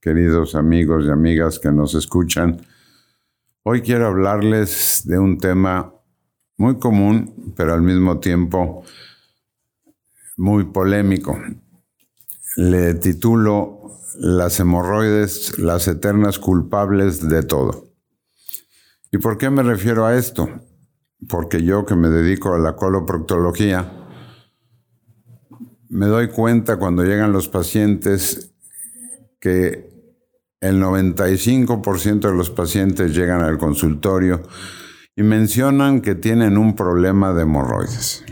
queridos amigos y amigas que nos escuchan. Hoy quiero hablarles de un tema muy común, pero al mismo tiempo muy polémico. Le titulo Las hemorroides, las eternas culpables de todo. ¿Y por qué me refiero a esto? Porque yo que me dedico a la coloproctología, me doy cuenta cuando llegan los pacientes que el 95% de los pacientes llegan al consultorio y mencionan que tienen un problema de hemorroides.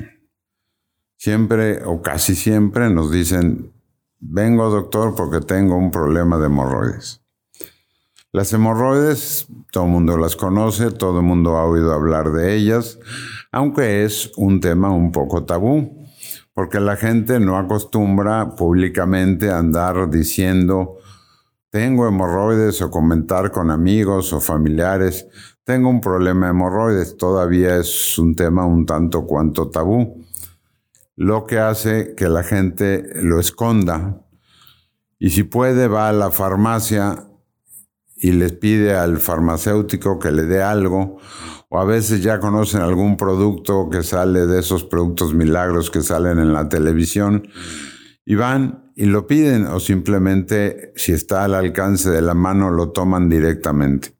Siempre o casi siempre nos dicen, vengo doctor porque tengo un problema de hemorroides. Las hemorroides, todo el mundo las conoce, todo el mundo ha oído hablar de ellas, aunque es un tema un poco tabú, porque la gente no acostumbra públicamente a andar diciendo tengo hemorroides o comentar con amigos o familiares, tengo un problema de hemorroides, todavía es un tema un tanto cuanto tabú, lo que hace que la gente lo esconda. Y si puede va a la farmacia y les pide al farmacéutico que le dé algo, o a veces ya conocen algún producto que sale de esos productos milagros que salen en la televisión, y van y lo piden o simplemente si está al alcance de la mano lo toman directamente.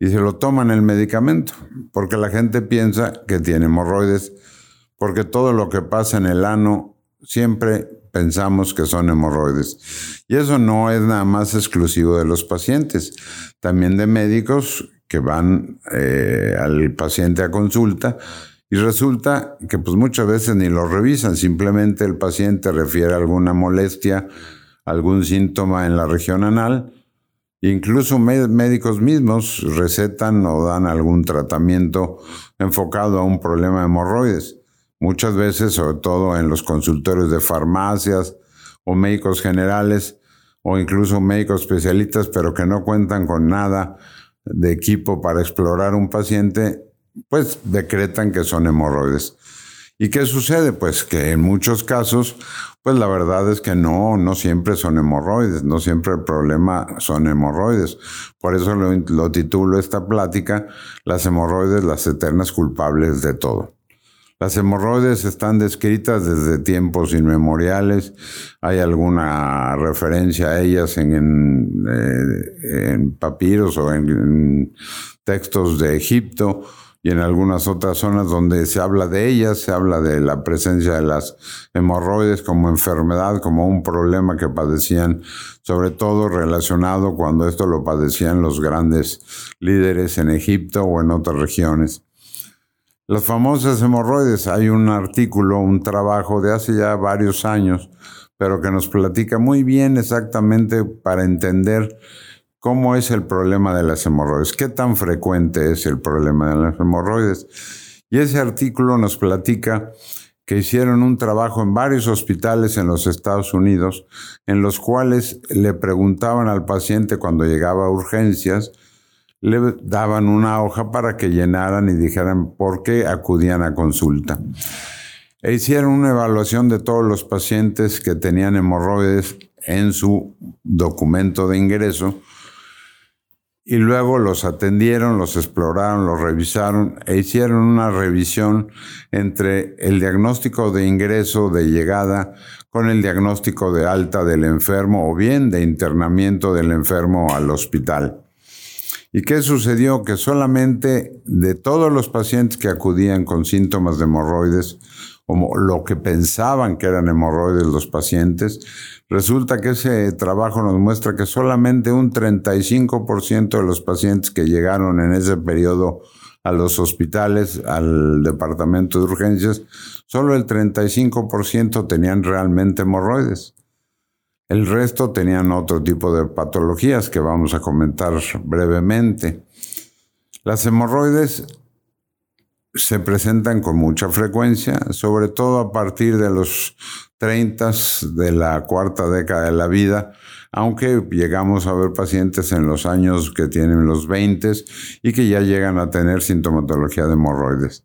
Y se lo toman el medicamento, porque la gente piensa que tiene hemorroides, porque todo lo que pasa en el ano siempre pensamos que son hemorroides. Y eso no es nada más exclusivo de los pacientes, también de médicos que van eh, al paciente a consulta y resulta que pues muchas veces ni lo revisan, simplemente el paciente refiere alguna molestia, algún síntoma en la región anal, incluso médicos mismos recetan o dan algún tratamiento enfocado a un problema de hemorroides. Muchas veces, sobre todo en los consultorios de farmacias o médicos generales o incluso médicos especialistas, pero que no cuentan con nada de equipo para explorar un paciente, pues decretan que son hemorroides. ¿Y qué sucede? Pues que en muchos casos, pues la verdad es que no, no siempre son hemorroides, no siempre el problema son hemorroides. Por eso lo, lo titulo esta plática, las hemorroides, las eternas culpables de todo. Las hemorroides están descritas desde tiempos inmemoriales. Hay alguna referencia a ellas en, en, eh, en papiros o en textos de Egipto y en algunas otras zonas donde se habla de ellas, se habla de la presencia de las hemorroides como enfermedad, como un problema que padecían, sobre todo relacionado cuando esto lo padecían los grandes líderes en Egipto o en otras regiones. Las famosas hemorroides, hay un artículo, un trabajo de hace ya varios años, pero que nos platica muy bien exactamente para entender ¿Cómo es el problema de las hemorroides? ¿Qué tan frecuente es el problema de las hemorroides? Y ese artículo nos platica que hicieron un trabajo en varios hospitales en los Estados Unidos, en los cuales le preguntaban al paciente cuando llegaba a urgencias, le daban una hoja para que llenaran y dijeran por qué acudían a consulta. E hicieron una evaluación de todos los pacientes que tenían hemorroides en su documento de ingreso y luego los atendieron, los exploraron, los revisaron e hicieron una revisión entre el diagnóstico de ingreso, de llegada, con el diagnóstico de alta del enfermo o bien de internamiento del enfermo al hospital. ¿Y qué sucedió? Que solamente de todos los pacientes que acudían con síntomas de hemorroides, como lo que pensaban que eran hemorroides los pacientes, resulta que ese trabajo nos muestra que solamente un 35% de los pacientes que llegaron en ese periodo a los hospitales, al departamento de urgencias, solo el 35% tenían realmente hemorroides. El resto tenían otro tipo de patologías que vamos a comentar brevemente. Las hemorroides se presentan con mucha frecuencia, sobre todo a partir de los 30 de la cuarta década de la vida, aunque llegamos a ver pacientes en los años que tienen los 20 y que ya llegan a tener sintomatología de hemorroides.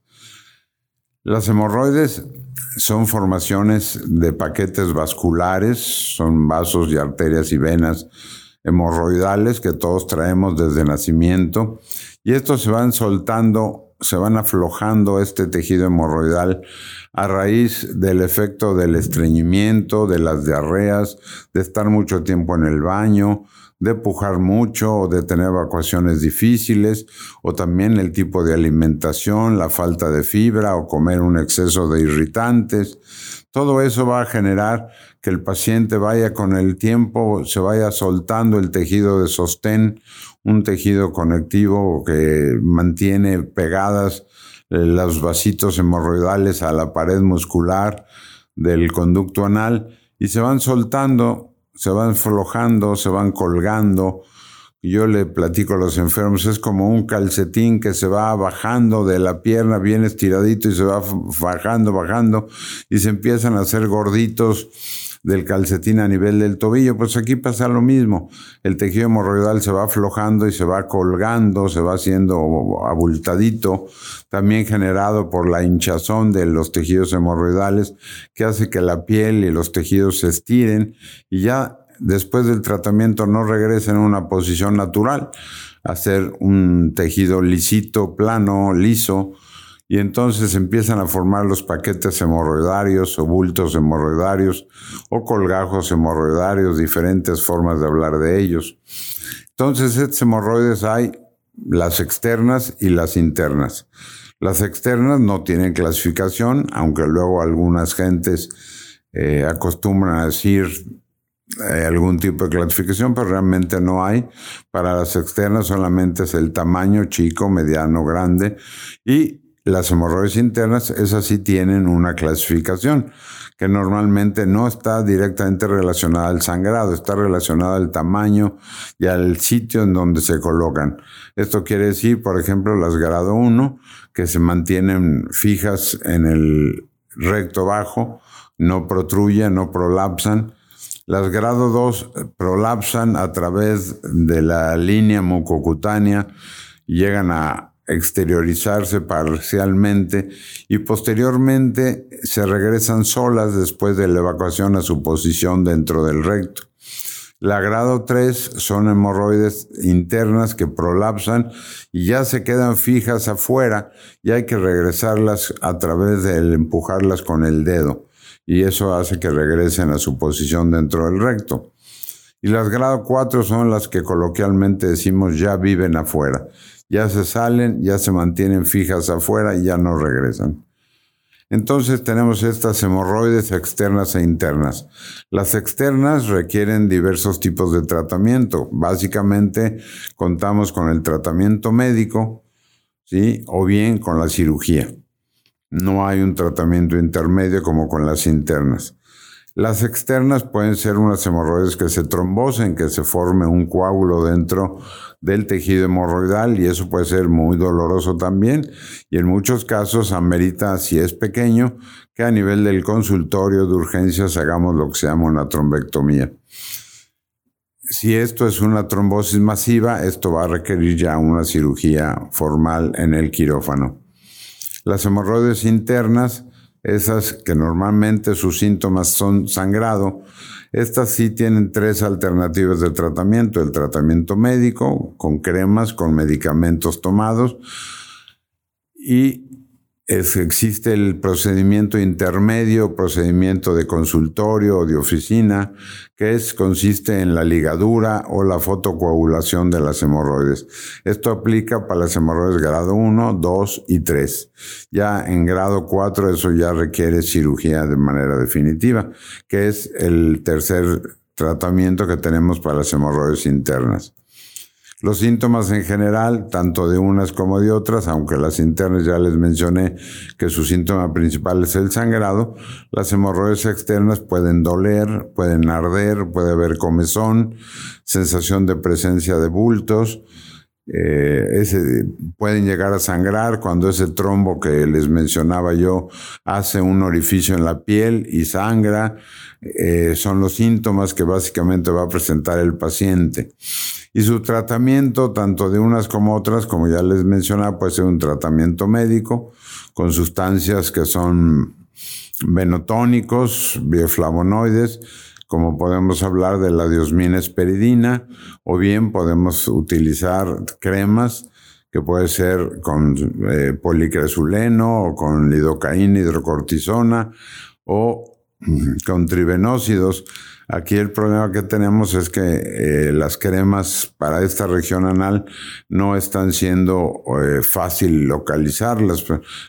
Las hemorroides son formaciones de paquetes vasculares, son vasos y arterias y venas hemorroidales que todos traemos desde nacimiento y estos se van soltando se van aflojando este tejido hemorroidal a raíz del efecto del estreñimiento, de las diarreas, de estar mucho tiempo en el baño, de pujar mucho o de tener evacuaciones difíciles, o también el tipo de alimentación, la falta de fibra o comer un exceso de irritantes. Todo eso va a generar que el paciente vaya con el tiempo, se vaya soltando el tejido de sostén, un tejido conectivo que mantiene pegadas eh, los vasitos hemorroidales a la pared muscular del conducto anal y se van soltando, se van aflojando, se van colgando. Yo le platico a los enfermos, es como un calcetín que se va bajando de la pierna bien estiradito y se va bajando, bajando y se empiezan a hacer gorditos del calcetín a nivel del tobillo, pues aquí pasa lo mismo. El tejido hemorroidal se va aflojando y se va colgando, se va haciendo abultadito, también generado por la hinchazón de los tejidos hemorroidales, que hace que la piel y los tejidos se estiren y ya después del tratamiento no regresen a una posición natural, a ser un tejido lisito, plano, liso, y entonces empiezan a formar los paquetes hemorroidarios o bultos hemorroidarios o colgajos hemorroidarios, diferentes formas de hablar de ellos. Entonces, estos hemorroides hay las externas y las internas. Las externas no tienen clasificación, aunque luego algunas gentes eh, acostumbran a decir eh, algún tipo de clasificación, pero realmente no hay. Para las externas solamente es el tamaño chico, mediano, grande y las hemorroides internas, esas sí tienen una clasificación que normalmente no está directamente relacionada al sangrado, está relacionada al tamaño y al sitio en donde se colocan. Esto quiere decir, por ejemplo, las grado 1, que se mantienen fijas en el recto bajo, no protruyen, no prolapsan. Las grado 2 prolapsan a través de la línea mucocutánea llegan a exteriorizarse parcialmente y posteriormente se regresan solas después de la evacuación a su posición dentro del recto. La grado 3 son hemorroides internas que prolapsan y ya se quedan fijas afuera y hay que regresarlas a través de empujarlas con el dedo y eso hace que regresen a su posición dentro del recto. Y las grado 4 son las que coloquialmente decimos ya viven afuera ya se salen, ya se mantienen fijas afuera y ya no regresan. Entonces tenemos estas hemorroides externas e internas. Las externas requieren diversos tipos de tratamiento. Básicamente contamos con el tratamiento médico, ¿sí? O bien con la cirugía. No hay un tratamiento intermedio como con las internas. Las externas pueden ser unas hemorroides que se trombosen, que se forme un coágulo dentro del tejido hemorroidal y eso puede ser muy doloroso también y en muchos casos amerita, si es pequeño, que a nivel del consultorio de urgencias hagamos lo que se llama una trombectomía. Si esto es una trombosis masiva, esto va a requerir ya una cirugía formal en el quirófano. Las hemorroides internas esas que normalmente sus síntomas son sangrado, estas sí tienen tres alternativas de tratamiento. El tratamiento médico, con cremas, con medicamentos tomados, y existe el procedimiento intermedio, procedimiento de consultorio o de oficina, que es, consiste en la ligadura o la fotocoagulación de las hemorroides. Esto aplica para las hemorroides grado 1, 2 y 3. Ya en grado 4 eso ya requiere cirugía de manera definitiva, que es el tercer tratamiento que tenemos para las hemorroides internas. Los síntomas en general, tanto de unas como de otras, aunque las internas ya les mencioné que su síntoma principal es el sangrado, las hemorroides externas pueden doler, pueden arder, puede haber comezón, sensación de presencia de bultos, eh, ese, pueden llegar a sangrar cuando ese trombo que les mencionaba yo hace un orificio en la piel y sangra. Eh, son los síntomas que básicamente va a presentar el paciente. Y su tratamiento, tanto de unas como otras, como ya les mencionaba, puede ser un tratamiento médico con sustancias que son venotónicos, bioflavonoides, como podemos hablar de la diosmina esperidina, o bien podemos utilizar cremas que puede ser con eh, policresuleno o con lidocaína, hidrocortisona o con trivenócidos. Aquí el problema que tenemos es que eh, las cremas para esta región anal no están siendo eh, fácil localizarlas.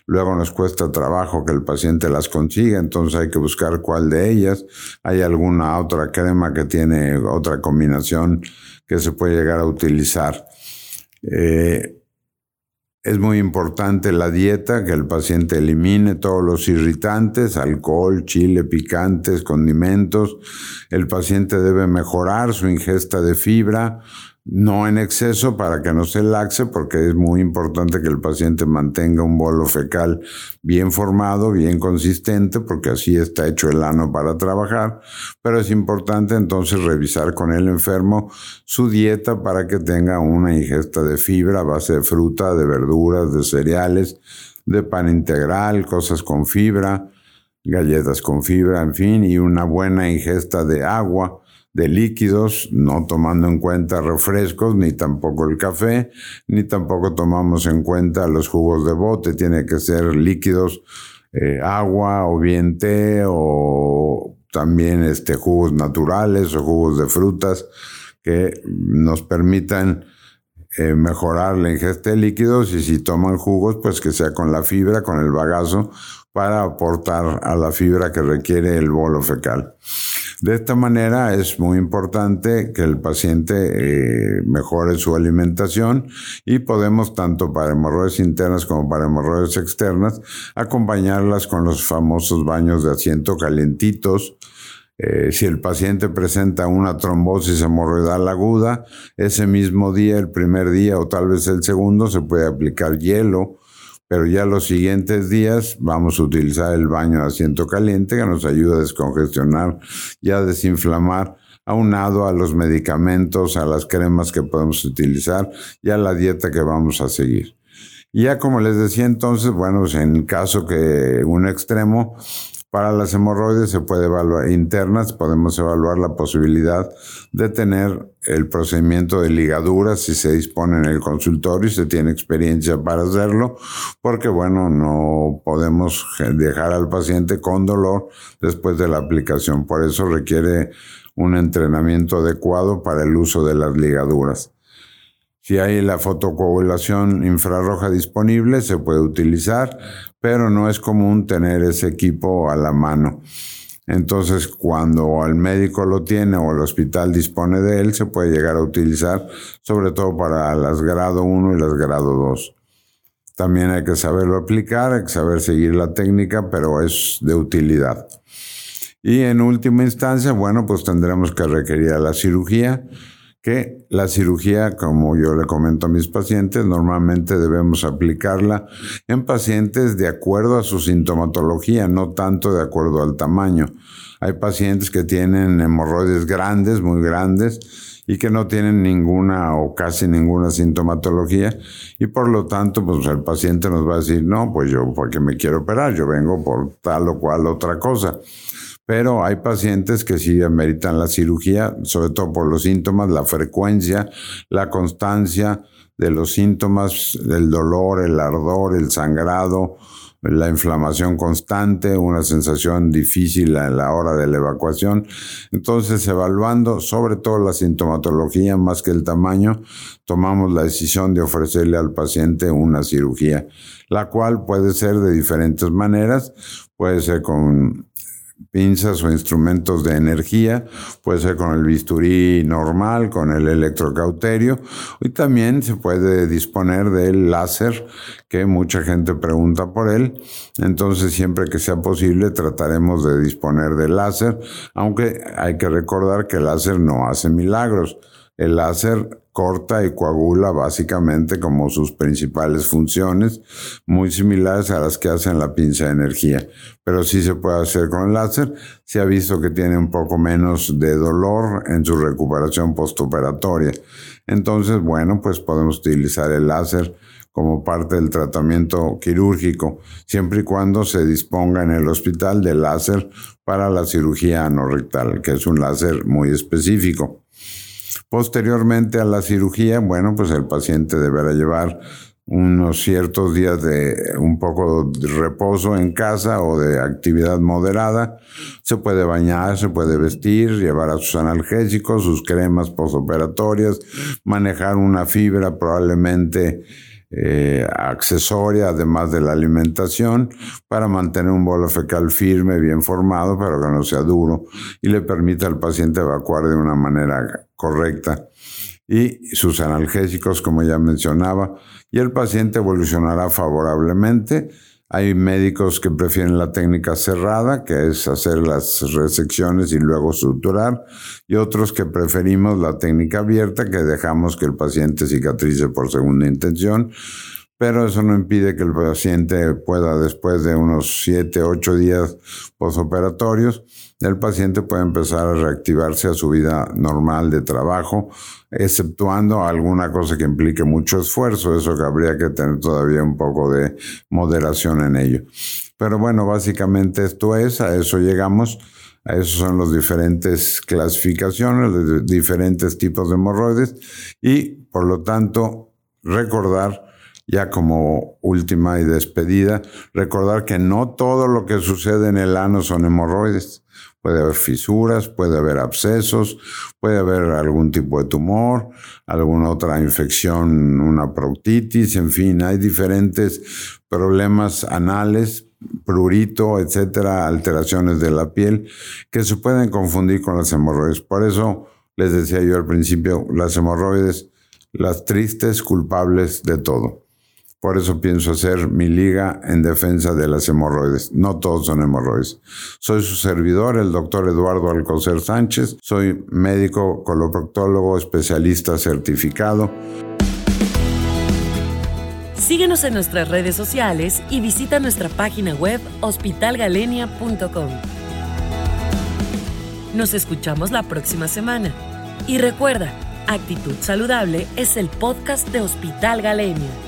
Luego nos cuesta trabajo que el paciente las consiga, entonces hay que buscar cuál de ellas. Hay alguna otra crema que tiene otra combinación que se puede llegar a utilizar. Eh, es muy importante la dieta, que el paciente elimine todos los irritantes, alcohol, chile, picantes, condimentos. El paciente debe mejorar su ingesta de fibra, no en exceso para que no se laxe, porque es muy importante que el paciente mantenga un bolo fecal bien formado, bien consistente, porque así está hecho el ano para trabajar, pero es importante entonces revisar con el enfermo su dieta para que tenga una ingesta de fibra a base de fruta, de verduras, de cereales, de pan integral, cosas con fibra, galletas con fibra, en fin, y una buena ingesta de agua de líquidos, no tomando en cuenta refrescos, ni tampoco el café, ni tampoco tomamos en cuenta los jugos de bote, tiene que ser líquidos, eh, agua o bien té o también este, jugos naturales o jugos de frutas que nos permitan eh, mejorar la ingesta de líquidos y si toman jugos, pues que sea con la fibra, con el bagazo, para aportar a la fibra que requiere el bolo fecal. De esta manera es muy importante que el paciente eh, mejore su alimentación y podemos tanto para hemorroides internas como para hemorroides externas acompañarlas con los famosos baños de asiento calientitos, eh, si el paciente presenta una trombosis hemorroidal aguda, ese mismo día, el primer día o tal vez el segundo, se puede aplicar hielo pero ya los siguientes días vamos a utilizar el baño de asiento caliente que nos ayuda a descongestionar y a desinflamar aunado a los medicamentos, a las cremas que podemos utilizar y a la dieta que vamos a seguir. Y ya como les decía entonces, bueno, pues en caso que un extremo para las hemorroides se puede evaluar internas, podemos evaluar la posibilidad de tener el procedimiento de ligadura si se dispone en el consultorio y se tiene experiencia para hacerlo, porque bueno, no podemos dejar al paciente con dolor después de la aplicación. Por eso requiere un entrenamiento adecuado para el uso de las ligaduras. Si hay la fotocoagulación infrarroja disponible, se puede utilizar, pero no es común tener ese equipo a la mano. Entonces, cuando el médico lo tiene o el hospital dispone de él, se puede llegar a utilizar, sobre todo para las grado 1 y las grado 2. También hay que saberlo aplicar, hay que saber seguir la técnica, pero es de utilidad. Y en última instancia, bueno, pues tendremos que requerir la cirugía que la cirugía, como yo le comento a mis pacientes, normalmente debemos aplicarla en pacientes de acuerdo a su sintomatología, no tanto de acuerdo al tamaño. Hay pacientes que tienen hemorroides grandes, muy grandes, y que no tienen ninguna o casi ninguna sintomatología y por lo tanto pues el paciente nos va a decir no pues yo porque me quiero operar yo vengo por tal o cual otra cosa pero hay pacientes que sí ameritan la cirugía, sobre todo por los síntomas, la frecuencia, la constancia de los síntomas, el dolor, el ardor, el sangrado, la inflamación constante, una sensación difícil a la hora de la evacuación. Entonces, evaluando sobre todo la sintomatología más que el tamaño, tomamos la decisión de ofrecerle al paciente una cirugía, la cual puede ser de diferentes maneras, puede ser con pinzas o instrumentos de energía, puede ser con el bisturí normal, con el electrocauterio, y también se puede disponer del láser, que mucha gente pregunta por él, entonces siempre que sea posible trataremos de disponer del láser, aunque hay que recordar que el láser no hace milagros. El láser corta y coagula básicamente como sus principales funciones, muy similares a las que hacen la pinza de energía. Pero sí se puede hacer con el láser. Se ha visto que tiene un poco menos de dolor en su recuperación postoperatoria. Entonces, bueno, pues podemos utilizar el láser como parte del tratamiento quirúrgico, siempre y cuando se disponga en el hospital de láser para la cirugía anorrectal, que es un láser muy específico. Posteriormente a la cirugía, bueno, pues el paciente deberá llevar unos ciertos días de un poco de reposo en casa o de actividad moderada. Se puede bañar, se puede vestir, llevar a sus analgésicos, sus cremas posoperatorias, manejar una fibra probablemente eh, accesoria, además de la alimentación, para mantener un bolo fecal firme, bien formado, pero que no sea duro y le permita al paciente evacuar de una manera correcta. Y sus analgésicos, como ya mencionaba, y el paciente evolucionará favorablemente hay médicos que prefieren la técnica cerrada, que es hacer las resecciones y luego suturar, y otros que preferimos la técnica abierta, que dejamos que el paciente cicatrice por segunda intención, pero eso no impide que el paciente pueda, después de unos 7, 8 días posoperatorios, el paciente puede empezar a reactivarse a su vida normal de trabajo, exceptuando alguna cosa que implique mucho esfuerzo, eso que habría que tener todavía un poco de moderación en ello. Pero bueno, básicamente esto es, a eso llegamos. A esos son los diferentes clasificaciones, los diferentes tipos de hemorroides y por lo tanto recordar ya como última y despedida, recordar que no todo lo que sucede en el ano son hemorroides. Puede haber fisuras, puede haber abscesos, puede haber algún tipo de tumor, alguna otra infección, una proctitis, en fin, hay diferentes problemas anales, prurito, etcétera, alteraciones de la piel que se pueden confundir con las hemorroides. Por eso les decía yo al principio, las hemorroides, las tristes culpables de todo. Por eso pienso hacer mi liga en defensa de las hemorroides. No todos son hemorroides. Soy su servidor, el doctor Eduardo Alcocer Sánchez. Soy médico coloproctólogo especialista certificado. Síguenos en nuestras redes sociales y visita nuestra página web hospitalgalenia.com. Nos escuchamos la próxima semana. Y recuerda, Actitud Saludable es el podcast de Hospital Galenia.